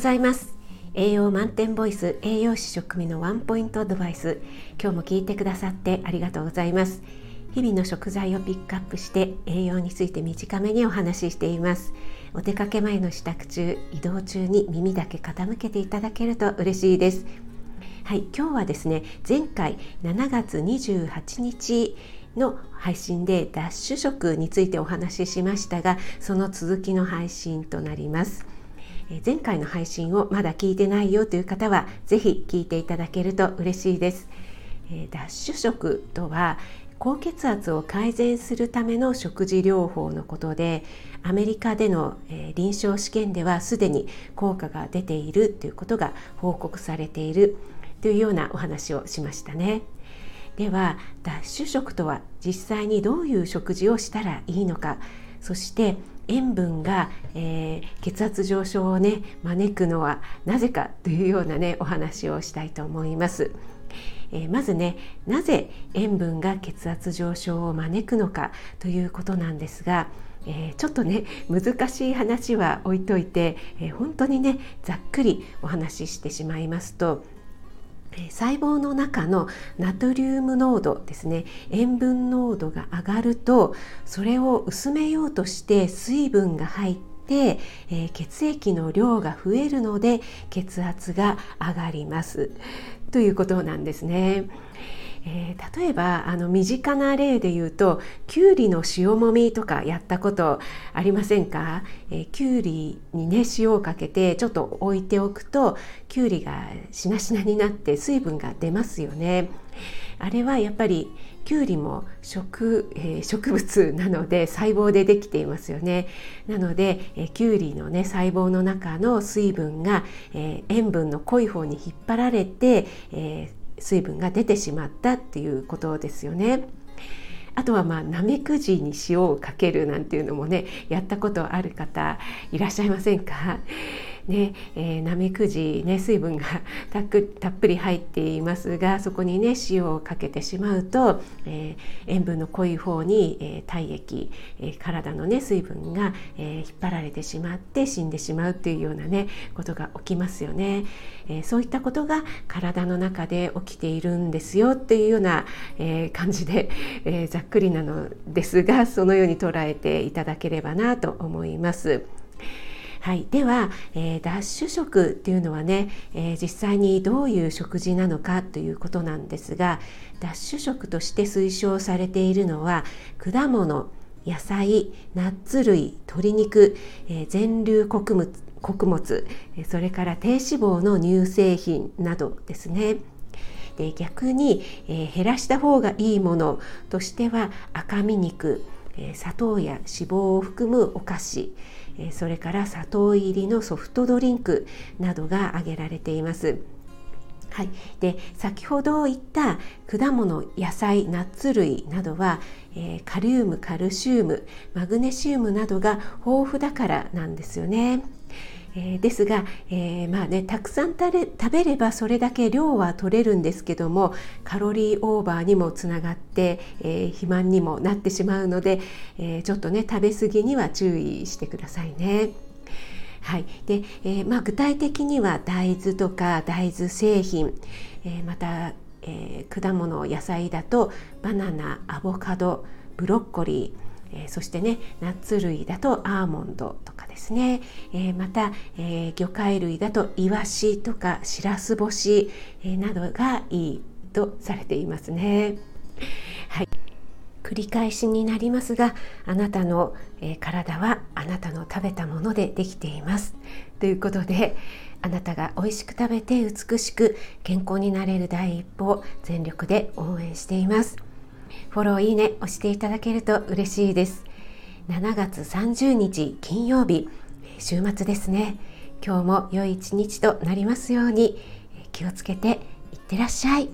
ざいます。栄養満点ボイス栄養士食味のワンポイントアドバイス。今日も聞いてくださってありがとうございます。日々の食材をピックアップして栄養について短めにお話ししています。お出かけ前の支度中移動中に耳だけ傾けていただけると嬉しいです。はい、今日はですね前回7月28日の配信でダッシュ食についてお話ししましたがその続きの配信となります。前回の配信をまだ聞いてないよという方はぜひ聞いていただけると嬉しいですダッシュ食とは高血圧を改善するための食事療法のことでアメリカでの、え臨床試験ではすでに効果が出ているということが報告されているというようなお話をしましたね。では脱脂食とは実際にどういう食事をしたらいいのかそして塩分が、えー、血圧上昇をね招くのはなぜかというようなねお話をしたいと思います。えー、まずねなぜ塩分が血圧上昇を招くのかということなんですが、えー、ちょっとね難しい話は置いといて、えー、本当にねざっくりお話ししてしまいますと細胞の中のナトリウム濃度ですね塩分濃度が上がるとそれを薄めようとして水分が入って、えー、血液の量が増えるので血圧が上がりますということなんですね。えー、例えばあの身近な例で言うときゅうりの塩もみとかやったことありませんか、えー、きゅうりにね塩をかけてちょっと置いておくときゅうりがしなしなになって水分が出ますよね。あれはやっぱりきゅうりも植,、えー、植物なので細胞でできていますよね。なので、えー、きゅうりのね細胞の中の水分が、えー、塩分の濃い方に引っ張られて、えー、水分が出てしまったっていうことですよね。あとはまあなめくじに塩をかけるなんていうのもねやったことある方いらっしゃいませんか？ねえー、なめくじ、ね、水分が たっぷり入っていますがそこにね塩をかけてしまうと、えー、塩分の濃い方に、えー、体液、えー、体のね水分が、えー、引っ張られてしまって死んでしまうというようなねことが起きますよね、えー、そういったことが体の中で起きているんですよっていうような、えー、感じで、えー、ざっくりなのですがそのように捉えていただければなと思います。はい、では、えー、脱脂食っていうのはね、えー、実際にどういう食事なのかということなんですが脱脂食として推奨されているのは果物野菜ナッツ類鶏肉、えー、全粒穀物穀物それから低脂肪の乳製品などですね。で逆に、えー、減らした方がいいものとしては赤身肉、砂糖や脂肪を含むお菓子それから砂糖入りのソフトドリンクなどが挙げられています。はい、で先ほど言った果物野菜ナッツ類などは、えー、カリウムカルシウムマグネシウムなどが豊富だからなんですよね。えー、ですが、えー、まあねたくさん食べればそれだけ量は取れるんですけどもカロリーオーバーにもつながって、えー、肥満にもなってしまうので、えちょっとね食べ過ぎには注意してくださいね。はいでえまあ、具体的には大豆とか大豆製品、えまた、え果物野菜だとバナナアボカドブロッコリーえー、そしてねナッツ類だとアーモンドとかですね、えー、また、えー、魚介類だとイワシとかしらす干し、えなどがいいとされていますね。はい繰り返しになりますがあなたの、え体はあなたの食べたものでできていますということであなたが美味しく食べて美しく健康になれる第一歩を全力で応援しています。フォローいいね押していただけると嬉しいです。7月30日金曜日週末ですね。今日も良い一日となりますように気をつけていってらっしゃい。